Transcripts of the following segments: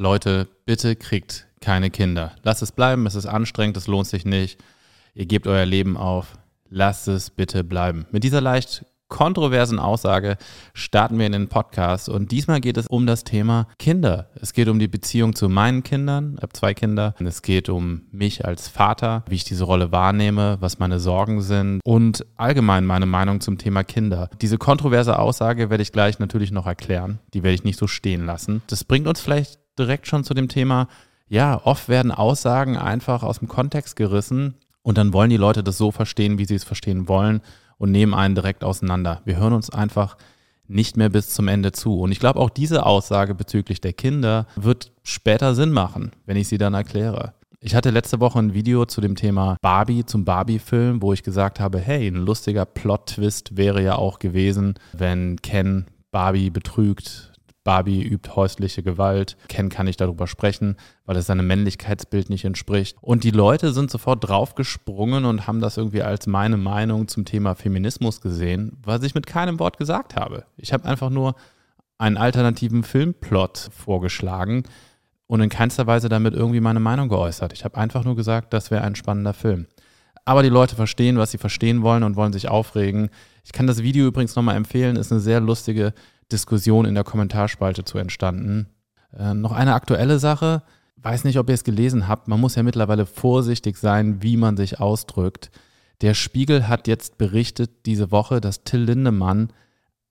Leute, bitte kriegt keine Kinder. Lasst es bleiben, es ist anstrengend, es lohnt sich nicht. Ihr gebt euer Leben auf. Lasst es bitte bleiben. Mit dieser leicht kontroversen Aussage starten wir in den Podcast und diesmal geht es um das Thema Kinder. Es geht um die Beziehung zu meinen Kindern, ich habe zwei Kinder. Es geht um mich als Vater, wie ich diese Rolle wahrnehme, was meine Sorgen sind und allgemein meine Meinung zum Thema Kinder. Diese kontroverse Aussage werde ich gleich natürlich noch erklären. Die werde ich nicht so stehen lassen. Das bringt uns vielleicht direkt schon zu dem Thema, ja, oft werden Aussagen einfach aus dem Kontext gerissen und dann wollen die Leute das so verstehen, wie sie es verstehen wollen und nehmen einen direkt auseinander. Wir hören uns einfach nicht mehr bis zum Ende zu. Und ich glaube, auch diese Aussage bezüglich der Kinder wird später Sinn machen, wenn ich sie dann erkläre. Ich hatte letzte Woche ein Video zu dem Thema Barbie, zum Barbie-Film, wo ich gesagt habe, hey, ein lustiger Plot-Twist wäre ja auch gewesen, wenn Ken Barbie betrügt, Barbie übt häusliche Gewalt. Ken kann nicht darüber sprechen, weil es seinem Männlichkeitsbild nicht entspricht. Und die Leute sind sofort draufgesprungen und haben das irgendwie als meine Meinung zum Thema Feminismus gesehen, was ich mit keinem Wort gesagt habe. Ich habe einfach nur einen alternativen Filmplot vorgeschlagen und in keinster Weise damit irgendwie meine Meinung geäußert. Ich habe einfach nur gesagt, das wäre ein spannender Film. Aber die Leute verstehen, was sie verstehen wollen und wollen sich aufregen. Ich kann das Video übrigens nochmal empfehlen, ist eine sehr lustige Diskussion in der Kommentarspalte zu entstanden. Äh, noch eine aktuelle Sache, weiß nicht, ob ihr es gelesen habt, man muss ja mittlerweile vorsichtig sein, wie man sich ausdrückt. Der Spiegel hat jetzt berichtet diese Woche, dass Till Lindemann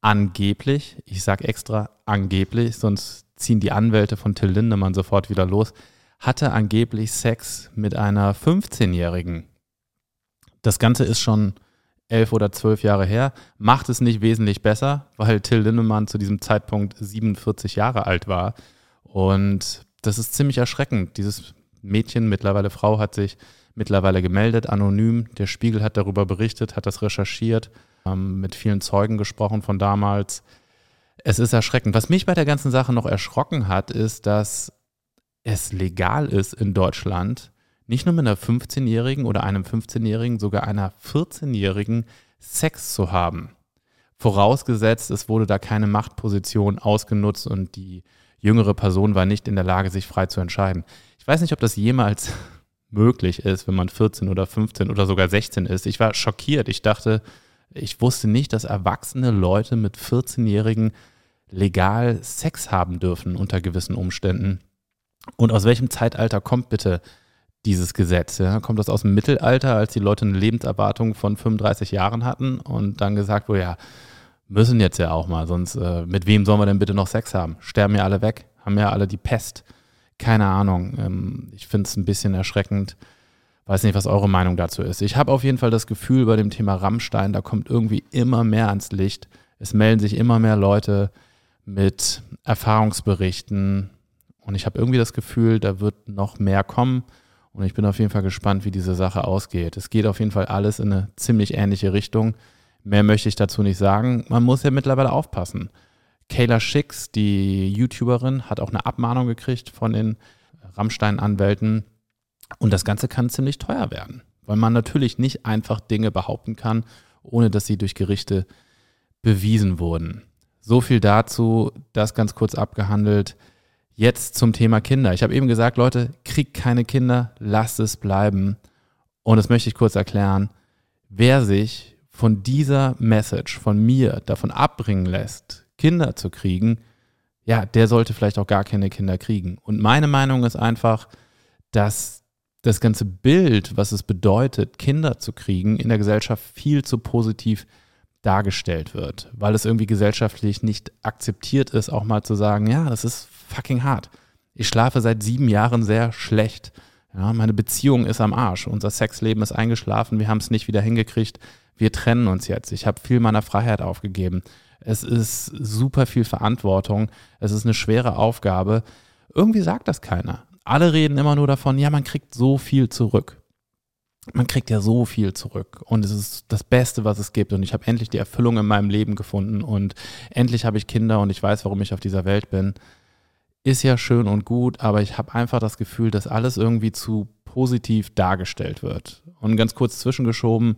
angeblich, ich sage extra angeblich, sonst ziehen die Anwälte von Till Lindemann sofort wieder los, hatte angeblich Sex mit einer 15-Jährigen. Das Ganze ist schon elf oder zwölf Jahre her, macht es nicht wesentlich besser, weil Till Lindemann zu diesem Zeitpunkt 47 Jahre alt war. Und das ist ziemlich erschreckend. Dieses Mädchen, mittlerweile Frau, hat sich mittlerweile gemeldet, anonym. Der Spiegel hat darüber berichtet, hat das recherchiert, ähm, mit vielen Zeugen gesprochen von damals. Es ist erschreckend. Was mich bei der ganzen Sache noch erschrocken hat, ist, dass es legal ist in Deutschland, nicht nur mit einer 15-Jährigen oder einem 15-Jährigen, sogar einer 14-Jährigen Sex zu haben. Vorausgesetzt, es wurde da keine Machtposition ausgenutzt und die jüngere Person war nicht in der Lage, sich frei zu entscheiden. Ich weiß nicht, ob das jemals möglich ist, wenn man 14 oder 15 oder sogar 16 ist. Ich war schockiert. Ich dachte, ich wusste nicht, dass erwachsene Leute mit 14-Jährigen legal Sex haben dürfen unter gewissen Umständen. Und aus welchem Zeitalter kommt bitte dieses Gesetz. Ja? Kommt das aus dem Mittelalter, als die Leute eine Lebenserwartung von 35 Jahren hatten und dann gesagt wurde, ja, müssen jetzt ja auch mal, sonst äh, mit wem sollen wir denn bitte noch Sex haben? Sterben ja alle weg, haben ja alle die Pest. Keine Ahnung. Ähm, ich finde es ein bisschen erschreckend. Weiß nicht, was eure Meinung dazu ist. Ich habe auf jeden Fall das Gefühl bei dem Thema Rammstein, da kommt irgendwie immer mehr ans Licht. Es melden sich immer mehr Leute mit Erfahrungsberichten und ich habe irgendwie das Gefühl, da wird noch mehr kommen. Und ich bin auf jeden Fall gespannt, wie diese Sache ausgeht. Es geht auf jeden Fall alles in eine ziemlich ähnliche Richtung. Mehr möchte ich dazu nicht sagen. Man muss ja mittlerweile aufpassen. Kayla Schicks, die YouTuberin, hat auch eine Abmahnung gekriegt von den Rammstein-Anwälten. Und das Ganze kann ziemlich teuer werden, weil man natürlich nicht einfach Dinge behaupten kann, ohne dass sie durch Gerichte bewiesen wurden. So viel dazu, das ganz kurz abgehandelt. Jetzt zum Thema Kinder. Ich habe eben gesagt, Leute, kriegt keine Kinder, lasst es bleiben. Und das möchte ich kurz erklären. Wer sich von dieser Message von mir davon abbringen lässt, Kinder zu kriegen, ja, der sollte vielleicht auch gar keine Kinder kriegen. Und meine Meinung ist einfach, dass das ganze Bild, was es bedeutet, Kinder zu kriegen, in der Gesellschaft viel zu positiv dargestellt wird, weil es irgendwie gesellschaftlich nicht akzeptiert ist, auch mal zu sagen, ja, das ist fucking hart. Ich schlafe seit sieben Jahren sehr schlecht. Ja, meine Beziehung ist am Arsch. Unser Sexleben ist eingeschlafen. Wir haben es nicht wieder hingekriegt. Wir trennen uns jetzt. Ich habe viel meiner Freiheit aufgegeben. Es ist super viel Verantwortung. Es ist eine schwere Aufgabe. Irgendwie sagt das keiner. Alle reden immer nur davon, ja, man kriegt so viel zurück. Man kriegt ja so viel zurück und es ist das Beste, was es gibt und ich habe endlich die Erfüllung in meinem Leben gefunden und endlich habe ich Kinder und ich weiß, warum ich auf dieser Welt bin ist ja schön und gut, aber ich habe einfach das Gefühl, dass alles irgendwie zu positiv dargestellt wird. Und ganz kurz zwischengeschoben,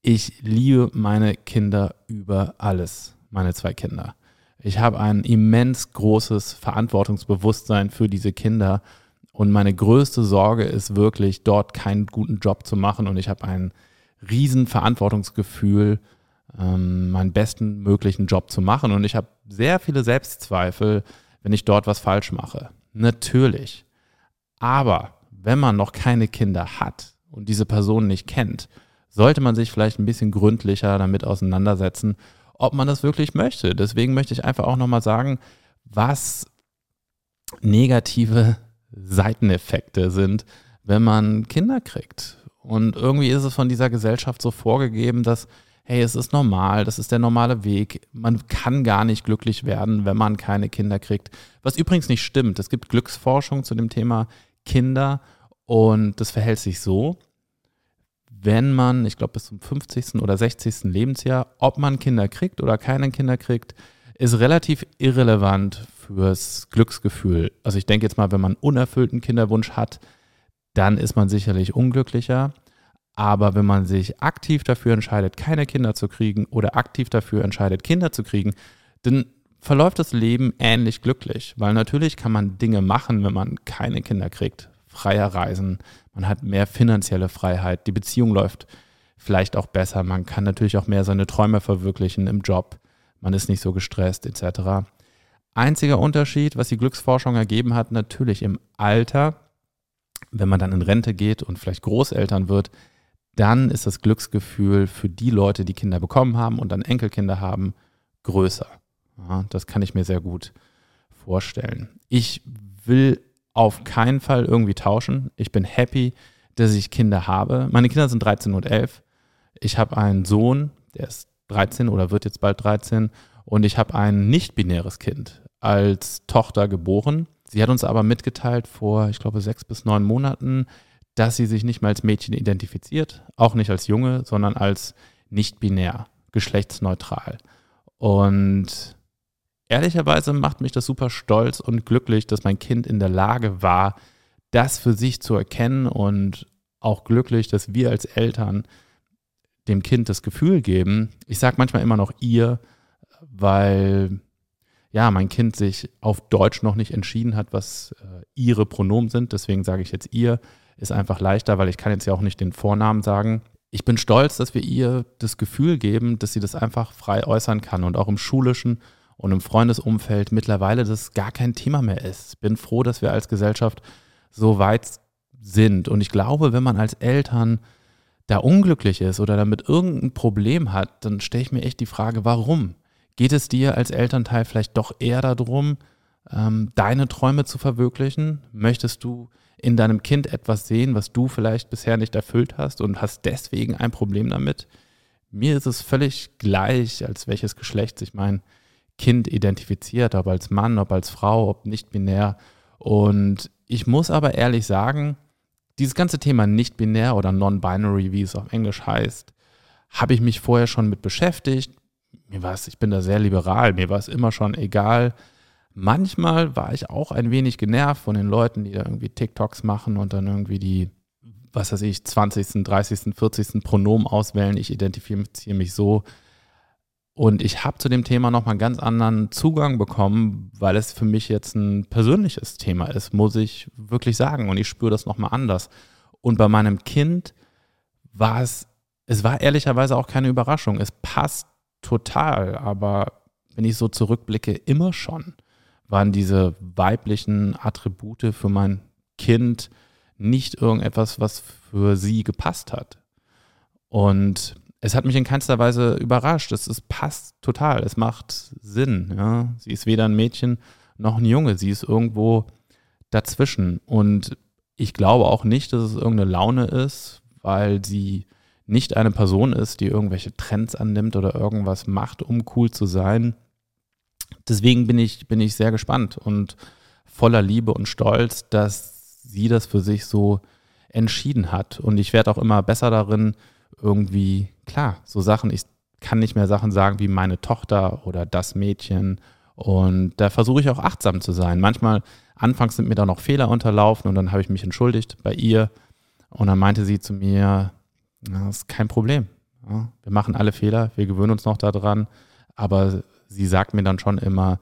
ich liebe meine Kinder über alles, meine zwei Kinder. Ich habe ein immens großes Verantwortungsbewusstsein für diese Kinder. Und meine größte Sorge ist wirklich, dort keinen guten Job zu machen. Und ich habe ein riesen Verantwortungsgefühl, ähm, meinen besten möglichen Job zu machen. Und ich habe sehr viele Selbstzweifel, wenn ich dort was falsch mache. Natürlich. Aber wenn man noch keine Kinder hat und diese Person nicht kennt, sollte man sich vielleicht ein bisschen gründlicher damit auseinandersetzen, ob man das wirklich möchte. Deswegen möchte ich einfach auch nochmal sagen, was negative Seiteneffekte sind, wenn man Kinder kriegt. Und irgendwie ist es von dieser Gesellschaft so vorgegeben, dass, hey, es ist normal, das ist der normale Weg. Man kann gar nicht glücklich werden, wenn man keine Kinder kriegt. Was übrigens nicht stimmt. Es gibt Glücksforschung zu dem Thema Kinder und das verhält sich so, wenn man, ich glaube bis zum 50. oder 60. Lebensjahr, ob man Kinder kriegt oder keine Kinder kriegt, ist relativ irrelevant fürs Glücksgefühl. Also ich denke jetzt mal, wenn man unerfüllten Kinderwunsch hat, dann ist man sicherlich unglücklicher. Aber wenn man sich aktiv dafür entscheidet, keine Kinder zu kriegen oder aktiv dafür entscheidet, Kinder zu kriegen, dann verläuft das Leben ähnlich glücklich. Weil natürlich kann man Dinge machen, wenn man keine Kinder kriegt. Freier reisen, man hat mehr finanzielle Freiheit, die Beziehung läuft vielleicht auch besser, man kann natürlich auch mehr seine Träume verwirklichen im Job, man ist nicht so gestresst etc. Einziger Unterschied, was die Glücksforschung ergeben hat, natürlich im Alter, wenn man dann in Rente geht und vielleicht Großeltern wird, dann ist das Glücksgefühl für die Leute, die Kinder bekommen haben und dann Enkelkinder haben, größer. Ja, das kann ich mir sehr gut vorstellen. Ich will auf keinen Fall irgendwie tauschen. Ich bin happy, dass ich Kinder habe. Meine Kinder sind 13 und 11. Ich habe einen Sohn, der ist 13 oder wird jetzt bald 13. Und ich habe ein nicht-binäres Kind als Tochter geboren. Sie hat uns aber mitgeteilt vor, ich glaube, sechs bis neun Monaten, dass sie sich nicht mehr als Mädchen identifiziert, auch nicht als Junge, sondern als nicht-binär, geschlechtsneutral. Und ehrlicherweise macht mich das super stolz und glücklich, dass mein Kind in der Lage war, das für sich zu erkennen und auch glücklich, dass wir als Eltern dem Kind das Gefühl geben. Ich sage manchmal immer noch ihr, weil ja, mein Kind sich auf Deutsch noch nicht entschieden hat, was äh, ihre Pronomen sind. Deswegen sage ich jetzt ihr. Ist einfach leichter, weil ich kann jetzt ja auch nicht den Vornamen sagen. Ich bin stolz, dass wir ihr das Gefühl geben, dass sie das einfach frei äußern kann und auch im schulischen und im Freundesumfeld mittlerweile das gar kein Thema mehr ist. Bin froh, dass wir als Gesellschaft so weit sind. Und ich glaube, wenn man als Eltern da unglücklich ist oder damit irgendein Problem hat, dann stelle ich mir echt die Frage, warum? Geht es dir als Elternteil vielleicht doch eher darum, ähm, deine Träume zu verwirklichen? Möchtest du in deinem Kind etwas sehen, was du vielleicht bisher nicht erfüllt hast und hast deswegen ein Problem damit? Mir ist es völlig gleich, als welches Geschlecht sich mein Kind identifiziert, ob als Mann, ob als Frau, ob nicht binär. Und ich muss aber ehrlich sagen, dieses ganze Thema nicht binär oder non-binary, wie es auf Englisch heißt, habe ich mich vorher schon mit beschäftigt. Mir war es, ich bin da sehr liberal, mir war es immer schon egal. Manchmal war ich auch ein wenig genervt von den Leuten, die da irgendwie TikToks machen und dann irgendwie die, was weiß ich, 20., 30., 40. Pronomen auswählen. Ich identifiziere mich so. Und ich habe zu dem Thema nochmal einen ganz anderen Zugang bekommen, weil es für mich jetzt ein persönliches Thema ist, muss ich wirklich sagen. Und ich spüre das nochmal anders. Und bei meinem Kind war es, es war ehrlicherweise auch keine Überraschung. Es passt total, aber wenn ich so zurückblicke, immer schon waren diese weiblichen Attribute für mein Kind nicht irgendetwas, was für sie gepasst hat. Und es hat mich in keinster Weise überrascht. Es, es passt total. Es macht Sinn. Ja? Sie ist weder ein Mädchen noch ein Junge. Sie ist irgendwo dazwischen. Und ich glaube auch nicht, dass es irgendeine Laune ist, weil sie nicht eine Person ist, die irgendwelche Trends annimmt oder irgendwas macht, um cool zu sein. Deswegen bin ich, bin ich sehr gespannt und voller Liebe und Stolz, dass sie das für sich so entschieden hat. Und ich werde auch immer besser darin, irgendwie, klar, so Sachen, ich kann nicht mehr Sachen sagen wie meine Tochter oder das Mädchen. Und da versuche ich auch achtsam zu sein. Manchmal, anfangs sind mir da noch Fehler unterlaufen und dann habe ich mich entschuldigt bei ihr. Und dann meinte sie zu mir, das ist kein Problem. Wir machen alle Fehler, wir gewöhnen uns noch daran, aber sie sagt mir dann schon immer,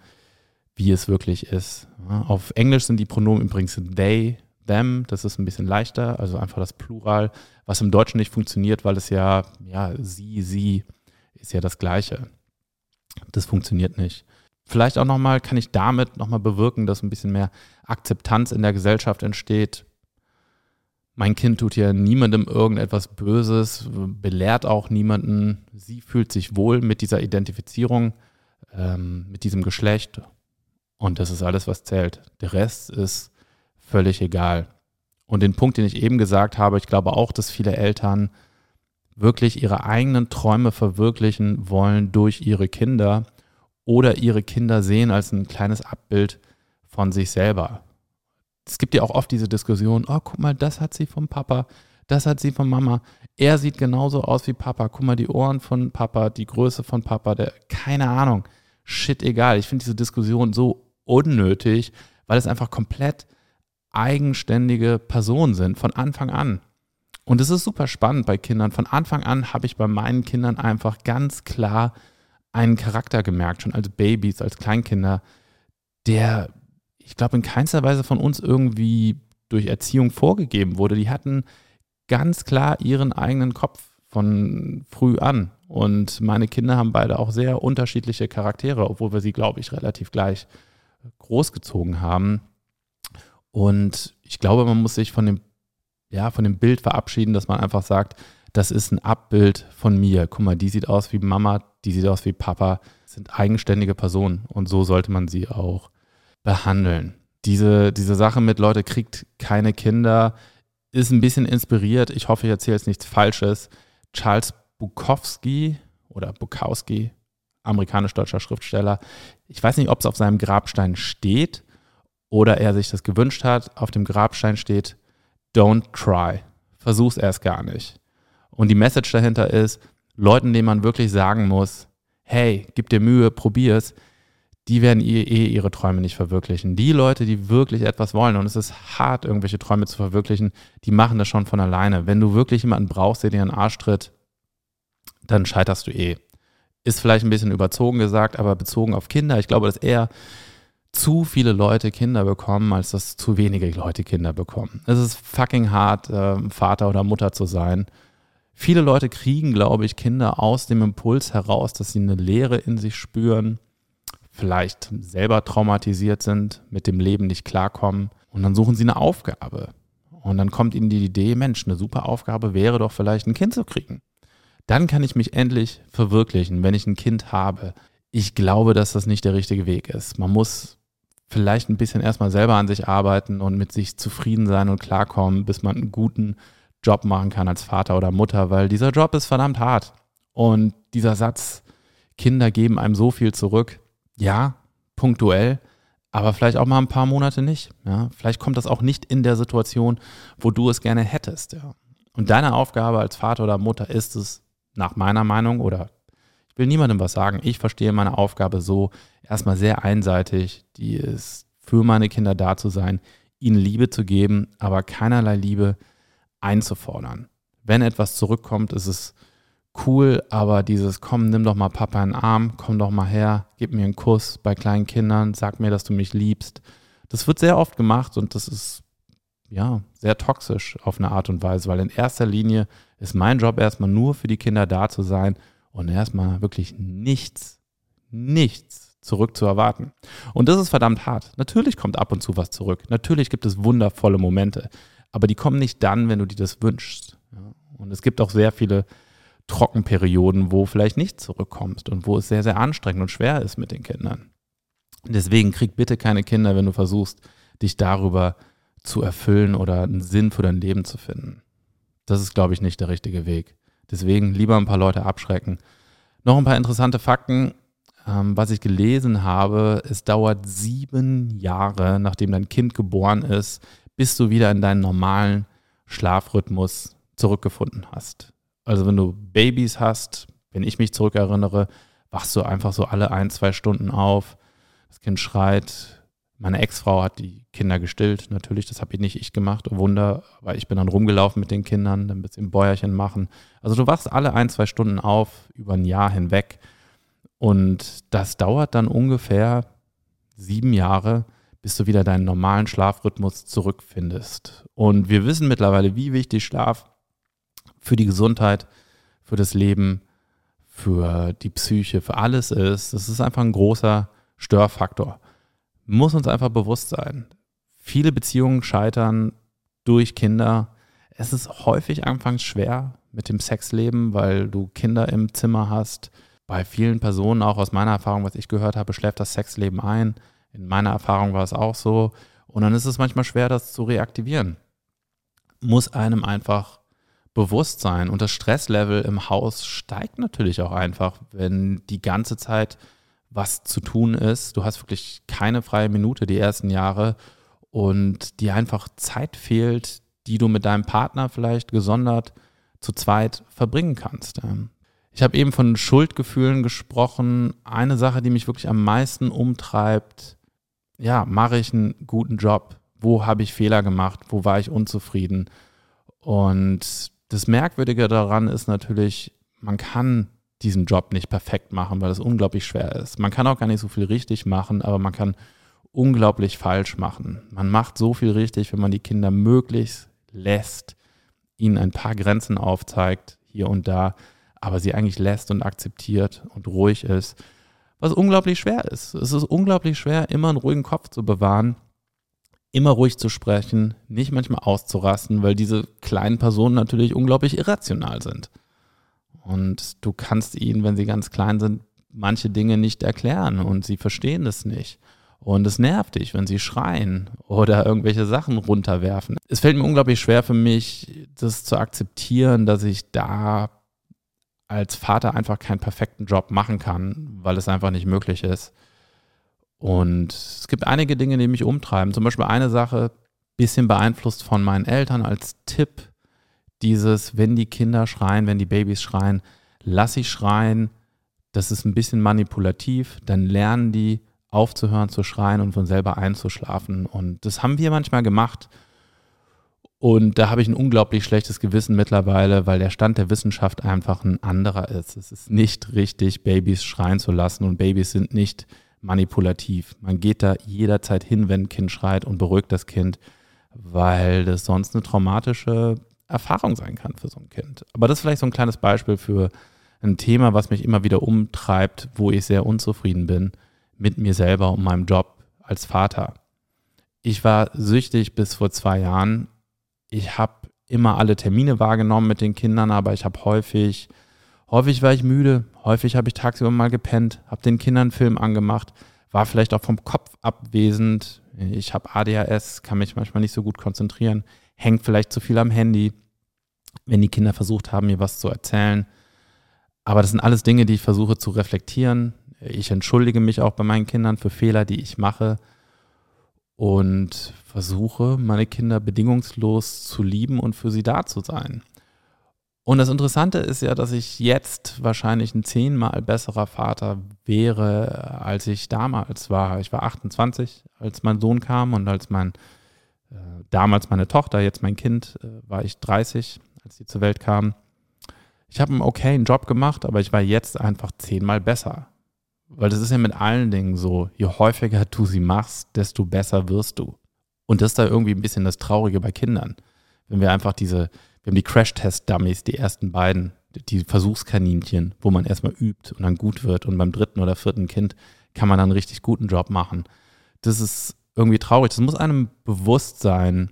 wie es wirklich ist. Auf Englisch sind die Pronomen übrigens they, them, das ist ein bisschen leichter, also einfach das Plural, was im Deutschen nicht funktioniert, weil es ja, ja, sie, sie ist ja das Gleiche. Das funktioniert nicht. Vielleicht auch nochmal, kann ich damit nochmal bewirken, dass ein bisschen mehr Akzeptanz in der Gesellschaft entsteht. Mein Kind tut ja niemandem irgendetwas Böses, belehrt auch niemanden. Sie fühlt sich wohl mit dieser Identifizierung, ähm, mit diesem Geschlecht. Und das ist alles, was zählt. Der Rest ist völlig egal. Und den Punkt, den ich eben gesagt habe, ich glaube auch, dass viele Eltern wirklich ihre eigenen Träume verwirklichen wollen durch ihre Kinder oder ihre Kinder sehen als ein kleines Abbild von sich selber. Es gibt ja auch oft diese Diskussion, oh, guck mal, das hat sie vom Papa, das hat sie von Mama. Er sieht genauso aus wie Papa. Guck mal, die Ohren von Papa, die Größe von Papa, der, keine Ahnung. Shit, egal. Ich finde diese Diskussion so unnötig, weil es einfach komplett eigenständige Personen sind, von Anfang an. Und es ist super spannend bei Kindern. Von Anfang an habe ich bei meinen Kindern einfach ganz klar einen Charakter gemerkt, schon als Babys, als Kleinkinder, der, ich glaube, in keinster Weise von uns irgendwie durch Erziehung vorgegeben wurde. Die hatten ganz klar ihren eigenen Kopf von früh an. Und meine Kinder haben beide auch sehr unterschiedliche Charaktere, obwohl wir sie, glaube ich, relativ gleich großgezogen haben. Und ich glaube, man muss sich von dem, ja, von dem Bild verabschieden, dass man einfach sagt, das ist ein Abbild von mir. Guck mal, die sieht aus wie Mama, die sieht aus wie Papa. Sind eigenständige Personen und so sollte man sie auch behandeln. Diese, diese Sache mit Leute kriegt keine Kinder ist ein bisschen inspiriert. Ich hoffe, ich erzähle jetzt nichts Falsches. Charles Bukowski oder Bukowski, amerikanisch-deutscher Schriftsteller. Ich weiß nicht, ob es auf seinem Grabstein steht oder er sich das gewünscht hat. Auf dem Grabstein steht, don't try. Versuch's erst gar nicht. Und die Message dahinter ist, Leuten, denen man wirklich sagen muss, hey, gib dir Mühe, probier's, die werden eh, ihre Träume nicht verwirklichen. Die Leute, die wirklich etwas wollen, und es ist hart, irgendwelche Träume zu verwirklichen, die machen das schon von alleine. Wenn du wirklich jemanden brauchst, der dir einen Arsch tritt, dann scheiterst du eh. Ist vielleicht ein bisschen überzogen gesagt, aber bezogen auf Kinder, ich glaube, dass er zu viele Leute Kinder bekommen, als dass zu wenige Leute Kinder bekommen. Es ist fucking hart, äh, Vater oder Mutter zu sein. Viele Leute kriegen, glaube ich, Kinder aus dem Impuls heraus, dass sie eine Leere in sich spüren, vielleicht selber traumatisiert sind, mit dem Leben nicht klarkommen und dann suchen sie eine Aufgabe. Und dann kommt ihnen die Idee, Mensch, eine super Aufgabe wäre doch vielleicht ein Kind zu kriegen. Dann kann ich mich endlich verwirklichen, wenn ich ein Kind habe. Ich glaube, dass das nicht der richtige Weg ist. Man muss vielleicht ein bisschen erstmal selber an sich arbeiten und mit sich zufrieden sein und klarkommen, bis man einen guten Job machen kann als Vater oder Mutter, weil dieser Job ist verdammt hart. Und dieser Satz, Kinder geben einem so viel zurück, ja, punktuell, aber vielleicht auch mal ein paar Monate nicht. Ja? Vielleicht kommt das auch nicht in der Situation, wo du es gerne hättest. Ja? Und deine Aufgabe als Vater oder Mutter ist es, nach meiner Meinung, oder ich will niemandem was sagen, ich verstehe meine Aufgabe so, erstmal sehr einseitig, die ist für meine Kinder da zu sein, ihnen Liebe zu geben, aber keinerlei Liebe einzufordern. Wenn etwas zurückkommt, ist es cool, aber dieses, komm, nimm doch mal Papa in den Arm, komm doch mal her, gib mir einen Kuss bei kleinen Kindern, sag mir, dass du mich liebst. Das wird sehr oft gemacht und das ist ja sehr toxisch auf eine Art und Weise, weil in erster Linie ist mein Job erstmal nur für die Kinder da zu sein und erstmal wirklich nichts, nichts zurück zu erwarten. Und das ist verdammt hart. Natürlich kommt ab und zu was zurück. Natürlich gibt es wundervolle Momente. Aber die kommen nicht dann, wenn du dir das wünschst. Und es gibt auch sehr viele Trockenperioden, wo vielleicht nicht zurückkommst und wo es sehr, sehr anstrengend und schwer ist mit den Kindern. Deswegen krieg bitte keine Kinder, wenn du versuchst, dich darüber zu erfüllen oder einen Sinn für dein Leben zu finden. Das ist, glaube ich, nicht der richtige Weg. Deswegen lieber ein paar Leute abschrecken. Noch ein paar interessante Fakten. Ähm, was ich gelesen habe, es dauert sieben Jahre, nachdem dein Kind geboren ist, bis du wieder in deinen normalen Schlafrhythmus zurückgefunden hast. Also wenn du Babys hast, wenn ich mich zurückerinnere, wachst du einfach so alle ein, zwei Stunden auf. Das Kind schreit. Meine Ex-Frau hat die Kinder gestillt. Natürlich, das habe ich nicht ich gemacht. Oh Wunder, weil ich bin dann rumgelaufen mit den Kindern, ein bisschen Bäuerchen machen. Also du wachst alle ein, zwei Stunden auf über ein Jahr hinweg. Und das dauert dann ungefähr sieben Jahre, bis du wieder deinen normalen Schlafrhythmus zurückfindest. Und wir wissen mittlerweile, wie wichtig Schlaf für die Gesundheit, für das Leben, für die Psyche, für alles ist. Das ist einfach ein großer Störfaktor. Muss uns einfach bewusst sein. Viele Beziehungen scheitern durch Kinder. Es ist häufig anfangs schwer mit dem Sexleben, weil du Kinder im Zimmer hast. Bei vielen Personen, auch aus meiner Erfahrung, was ich gehört habe, schläft das Sexleben ein. In meiner Erfahrung war es auch so. Und dann ist es manchmal schwer, das zu reaktivieren. Muss einem einfach bewusst sein. Und das Stresslevel im Haus steigt natürlich auch einfach, wenn die ganze Zeit was zu tun ist. Du hast wirklich keine freie Minute die ersten Jahre und dir einfach Zeit fehlt, die du mit deinem Partner vielleicht gesondert zu zweit verbringen kannst. Ich habe eben von Schuldgefühlen gesprochen. Eine Sache, die mich wirklich am meisten umtreibt, ja, mache ich einen guten Job? Wo habe ich Fehler gemacht? Wo war ich unzufrieden? Und das Merkwürdige daran ist natürlich, man kann diesen Job nicht perfekt machen, weil es unglaublich schwer ist. Man kann auch gar nicht so viel richtig machen, aber man kann unglaublich falsch machen. Man macht so viel richtig, wenn man die Kinder möglichst lässt, ihnen ein paar Grenzen aufzeigt, hier und da, aber sie eigentlich lässt und akzeptiert und ruhig ist was unglaublich schwer ist. Es ist unglaublich schwer, immer einen ruhigen Kopf zu bewahren, immer ruhig zu sprechen, nicht manchmal auszurasten, weil diese kleinen Personen natürlich unglaublich irrational sind. Und du kannst ihnen, wenn sie ganz klein sind, manche Dinge nicht erklären und sie verstehen es nicht. Und es nervt dich, wenn sie schreien oder irgendwelche Sachen runterwerfen. Es fällt mir unglaublich schwer für mich, das zu akzeptieren, dass ich da als Vater einfach keinen perfekten Job machen kann, weil es einfach nicht möglich ist. Und es gibt einige Dinge, die mich umtreiben. Zum Beispiel eine Sache, bisschen beeinflusst von meinen Eltern als Tipp, dieses, wenn die Kinder schreien, wenn die Babys schreien, lass sie schreien. Das ist ein bisschen manipulativ. Dann lernen die aufzuhören zu schreien und von selber einzuschlafen. Und das haben wir manchmal gemacht. Und da habe ich ein unglaublich schlechtes Gewissen mittlerweile, weil der Stand der Wissenschaft einfach ein anderer ist. Es ist nicht richtig, Babys schreien zu lassen und Babys sind nicht manipulativ. Man geht da jederzeit hin, wenn ein Kind schreit und beruhigt das Kind, weil das sonst eine traumatische Erfahrung sein kann für so ein Kind. Aber das ist vielleicht so ein kleines Beispiel für ein Thema, was mich immer wieder umtreibt, wo ich sehr unzufrieden bin mit mir selber und meinem Job als Vater. Ich war süchtig bis vor zwei Jahren ich habe immer alle Termine wahrgenommen mit den Kindern, aber ich habe häufig, häufig war ich müde, häufig habe ich tagsüber mal gepennt, habe den Kindern einen Film angemacht, war vielleicht auch vom Kopf abwesend. Ich habe ADHS, kann mich manchmal nicht so gut konzentrieren, hängt vielleicht zu viel am Handy, wenn die Kinder versucht haben, mir was zu erzählen. Aber das sind alles Dinge, die ich versuche zu reflektieren. Ich entschuldige mich auch bei meinen Kindern für Fehler, die ich mache und versuche, meine Kinder bedingungslos zu lieben und für sie da zu sein. Und das Interessante ist ja, dass ich jetzt wahrscheinlich ein zehnmal besserer Vater wäre, als ich damals war. Ich war 28, als mein Sohn kam und als mein äh, damals meine Tochter, jetzt mein Kind, äh, war ich 30, als sie zur Welt kam. Ich habe einen okayen Job gemacht, aber ich war jetzt einfach zehnmal besser. Weil das ist ja mit allen Dingen so, je häufiger du sie machst, desto besser wirst du. Und das ist da irgendwie ein bisschen das Traurige bei Kindern. Wenn wir einfach diese, wir haben die Crash-Test-Dummies, die ersten beiden, die Versuchskaninchen, wo man erstmal übt und dann gut wird und beim dritten oder vierten Kind kann man dann einen richtig guten Job machen. Das ist irgendwie traurig. Das muss einem bewusst sein,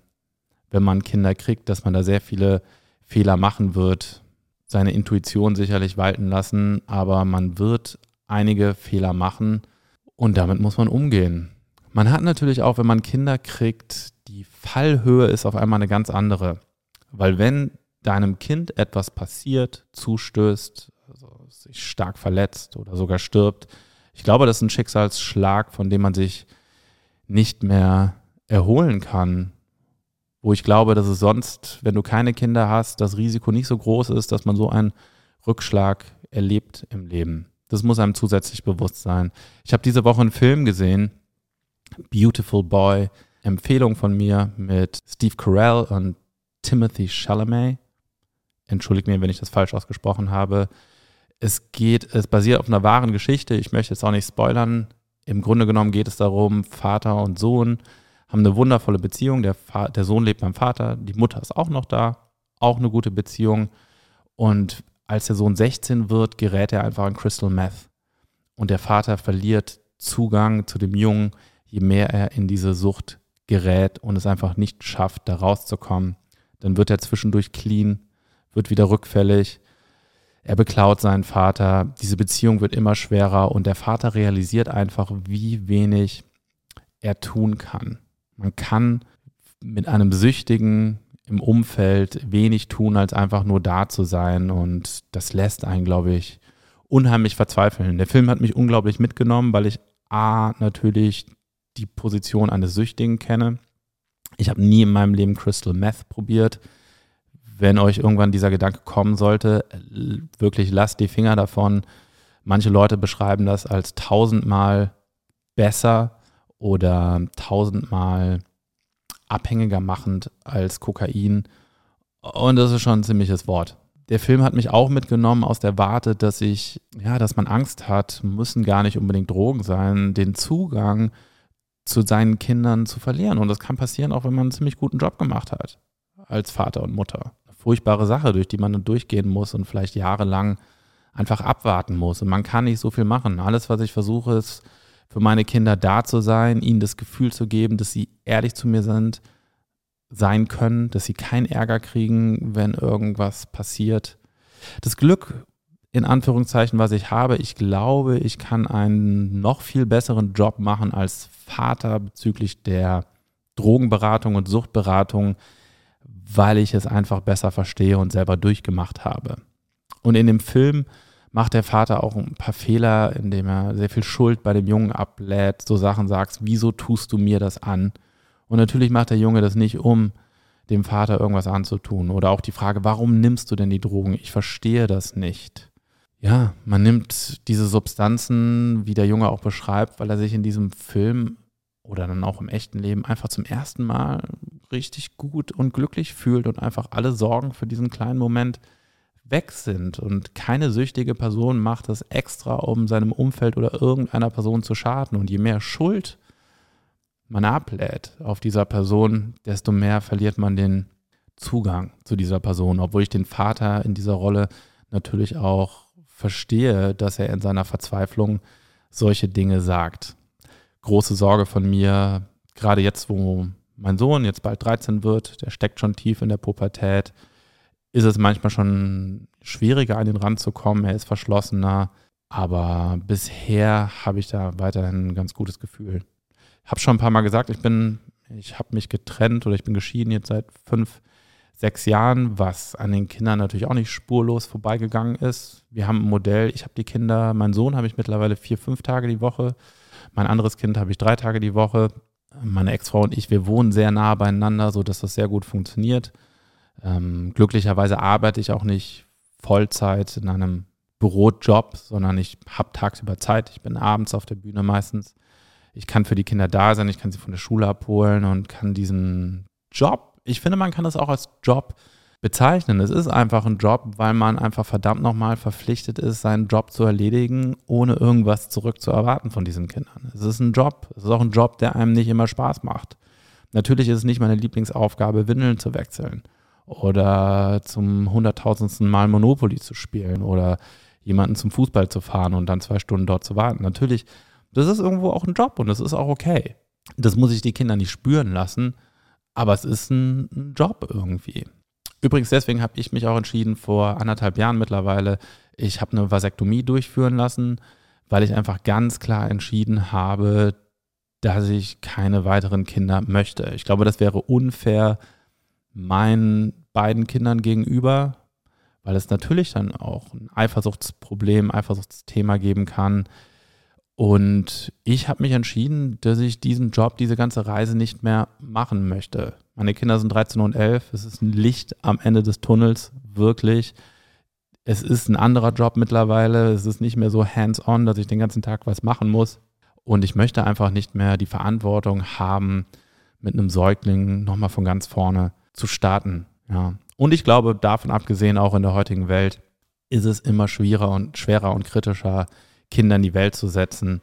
wenn man Kinder kriegt, dass man da sehr viele Fehler machen wird, seine Intuition sicherlich walten lassen, aber man wird einige Fehler machen und damit muss man umgehen. Man hat natürlich auch, wenn man Kinder kriegt, die Fallhöhe ist auf einmal eine ganz andere. Weil wenn deinem Kind etwas passiert, zustößt, also sich stark verletzt oder sogar stirbt, ich glaube, das ist ein Schicksalsschlag, von dem man sich nicht mehr erholen kann. Wo ich glaube, dass es sonst, wenn du keine Kinder hast, das Risiko nicht so groß ist, dass man so einen Rückschlag erlebt im Leben. Das muss einem zusätzlich bewusst sein. Ich habe diese Woche einen Film gesehen, Beautiful Boy, Empfehlung von mir mit Steve Carell und Timothy Chalamet. Entschuldigt mir, wenn ich das falsch ausgesprochen habe. Es geht, es basiert auf einer wahren Geschichte. Ich möchte jetzt auch nicht spoilern. Im Grunde genommen geht es darum, Vater und Sohn haben eine wundervolle Beziehung. Der, der Sohn lebt beim Vater, die Mutter ist auch noch da, auch eine gute Beziehung. Und als der Sohn 16 wird, gerät er einfach an Crystal Meth. Und der Vater verliert Zugang zu dem Jungen, je mehr er in diese Sucht gerät und es einfach nicht schafft, da rauszukommen. Dann wird er zwischendurch clean, wird wieder rückfällig. Er beklaut seinen Vater. Diese Beziehung wird immer schwerer und der Vater realisiert einfach, wie wenig er tun kann. Man kann mit einem Süchtigen im Umfeld wenig tun, als einfach nur da zu sein. Und das lässt einen, glaube ich, unheimlich verzweifeln. Der Film hat mich unglaublich mitgenommen, weil ich A, natürlich die Position eines Süchtigen kenne. Ich habe nie in meinem Leben Crystal Meth probiert. Wenn euch irgendwann dieser Gedanke kommen sollte, wirklich lasst die Finger davon. Manche Leute beschreiben das als tausendmal besser oder tausendmal abhängiger machend als Kokain. Und das ist schon ein ziemliches Wort. Der Film hat mich auch mitgenommen aus der Warte, dass ich, ja, dass man Angst hat, müssen gar nicht unbedingt Drogen sein, den Zugang zu seinen Kindern zu verlieren. Und das kann passieren, auch wenn man einen ziemlich guten Job gemacht hat als Vater und Mutter. Furchtbare Sache, durch die man dann durchgehen muss und vielleicht jahrelang einfach abwarten muss. Und man kann nicht so viel machen. Alles, was ich versuche, ist für meine Kinder da zu sein, ihnen das Gefühl zu geben, dass sie ehrlich zu mir sind, sein können, dass sie keinen Ärger kriegen, wenn irgendwas passiert. Das Glück, in Anführungszeichen, was ich habe, ich glaube, ich kann einen noch viel besseren Job machen als Vater bezüglich der Drogenberatung und Suchtberatung, weil ich es einfach besser verstehe und selber durchgemacht habe. Und in dem Film macht der Vater auch ein paar Fehler, indem er sehr viel Schuld bei dem Jungen ablädt, so Sachen sagt, wieso tust du mir das an? Und natürlich macht der Junge das nicht, um dem Vater irgendwas anzutun. Oder auch die Frage, warum nimmst du denn die Drogen? Ich verstehe das nicht. Ja, man nimmt diese Substanzen, wie der Junge auch beschreibt, weil er sich in diesem Film oder dann auch im echten Leben einfach zum ersten Mal richtig gut und glücklich fühlt und einfach alle Sorgen für diesen kleinen Moment weg sind. Und keine süchtige Person macht das extra, um seinem Umfeld oder irgendeiner Person zu schaden. Und je mehr Schuld man ablädt auf dieser Person, desto mehr verliert man den Zugang zu dieser Person. Obwohl ich den Vater in dieser Rolle natürlich auch verstehe, dass er in seiner Verzweiflung solche Dinge sagt. Große Sorge von mir, gerade jetzt, wo mein Sohn jetzt bald 13 wird, der steckt schon tief in der Pubertät, ist es manchmal schon schwieriger, an den Rand zu kommen. Er ist verschlossener. Aber bisher habe ich da weiterhin ein ganz gutes Gefühl. Ich habe schon ein paar Mal gesagt, ich bin, ich habe mich getrennt oder ich bin geschieden jetzt seit fünf, sechs Jahren, was an den Kindern natürlich auch nicht spurlos vorbeigegangen ist. Wir haben ein Modell, ich habe die Kinder, meinen Sohn habe ich mittlerweile vier, fünf Tage die Woche, mein anderes Kind habe ich drei Tage die Woche. Meine Ex-Frau und ich, wir wohnen sehr nah beieinander, sodass das sehr gut funktioniert. Ähm, glücklicherweise arbeite ich auch nicht Vollzeit in einem Bürojob, sondern ich habe tagsüber Zeit. Ich bin abends auf der Bühne meistens. Ich kann für die Kinder da sein, ich kann sie von der Schule abholen und kann diesen Job, ich finde, man kann das auch als Job bezeichnen. Es ist einfach ein Job, weil man einfach verdammt nochmal verpflichtet ist, seinen Job zu erledigen, ohne irgendwas zurückzuerwarten von diesen Kindern. Es ist ein Job. Es ist auch ein Job, der einem nicht immer Spaß macht. Natürlich ist es nicht meine Lieblingsaufgabe, Windeln zu wechseln oder zum hunderttausendsten Mal Monopoly zu spielen oder jemanden zum Fußball zu fahren und dann zwei Stunden dort zu warten. Natürlich, das ist irgendwo auch ein Job und das ist auch okay. Das muss ich die Kinder nicht spüren lassen, aber es ist ein, Job irgendwie. Übrigens, deswegen habe ich mich auch entschieden, vor anderthalb Jahren mittlerweile, ich habe eine Vasektomie durchführen lassen, weil ich einfach ganz klar entschieden habe, dass ich keine weiteren Kinder möchte. Ich glaube, das wäre unfair meinen beiden Kindern gegenüber, weil es natürlich dann auch ein Eifersuchtsproblem, Eifersuchtsthema geben kann. Und ich habe mich entschieden, dass ich diesen Job, diese ganze Reise nicht mehr machen möchte. Meine Kinder sind 13 und 11. Es ist ein Licht am Ende des Tunnels, wirklich. Es ist ein anderer Job mittlerweile. Es ist nicht mehr so hands-on, dass ich den ganzen Tag was machen muss. Und ich möchte einfach nicht mehr die Verantwortung haben, mit einem Säugling nochmal von ganz vorne zu starten. Ja. Und ich glaube, davon abgesehen, auch in der heutigen Welt, ist es immer schwerer und schwerer und kritischer, Kinder in die Welt zu setzen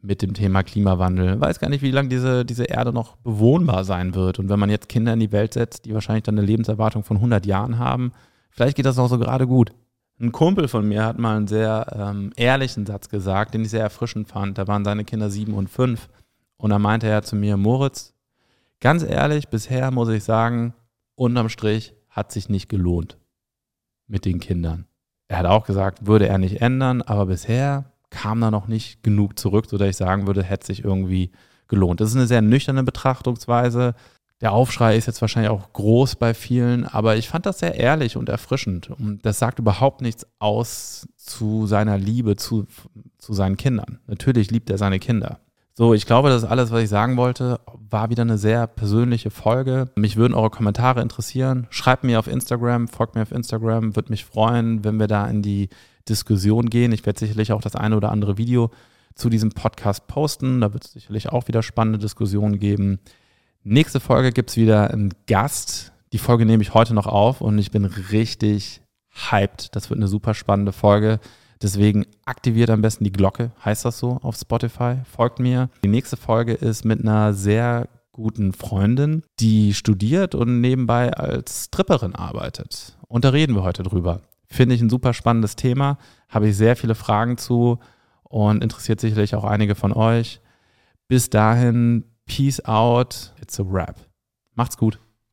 mit dem Thema Klimawandel. Ich weiß gar nicht, wie lange diese, diese Erde noch bewohnbar sein wird. Und wenn man jetzt Kinder in die Welt setzt, die wahrscheinlich dann eine Lebenserwartung von 100 Jahren haben, vielleicht geht das noch so gerade gut. Ein Kumpel von mir hat mal einen sehr ähm, ehrlichen Satz gesagt, den ich sehr erfrischend fand. Da waren seine Kinder sieben und fünf. Und da meinte er zu mir, Moritz, ganz ehrlich, bisher muss ich sagen, unterm Strich hat sich nicht gelohnt mit den Kindern. Er hat auch gesagt, würde er nicht ändern, aber bisher kam da noch nicht genug zurück, sodass ich sagen würde, hätte sich irgendwie gelohnt. Das ist eine sehr nüchterne Betrachtungsweise. Der Aufschrei ist jetzt wahrscheinlich auch groß bei vielen, aber ich fand das sehr ehrlich und erfrischend. Und das sagt überhaupt nichts aus zu seiner Liebe zu, zu seinen Kindern. Natürlich liebt er seine Kinder. So, ich glaube, das ist alles, was ich sagen wollte. War wieder eine sehr persönliche Folge. Mich würden eure Kommentare interessieren. Schreibt mir auf Instagram, folgt mir auf Instagram. Würde mich freuen, wenn wir da in die Diskussion gehen. Ich werde sicherlich auch das eine oder andere Video zu diesem Podcast posten. Da wird es sicherlich auch wieder spannende Diskussionen geben. Nächste Folge gibt es wieder einen Gast. Die Folge nehme ich heute noch auf und ich bin richtig hyped. Das wird eine super spannende Folge. Deswegen aktiviert am besten die Glocke, heißt das so auf Spotify. Folgt mir. Die nächste Folge ist mit einer sehr guten Freundin, die studiert und nebenbei als Stripperin arbeitet. Und da reden wir heute drüber. Finde ich ein super spannendes Thema. Habe ich sehr viele Fragen zu und interessiert sicherlich auch einige von euch. Bis dahin Peace out. It's a wrap. Macht's gut.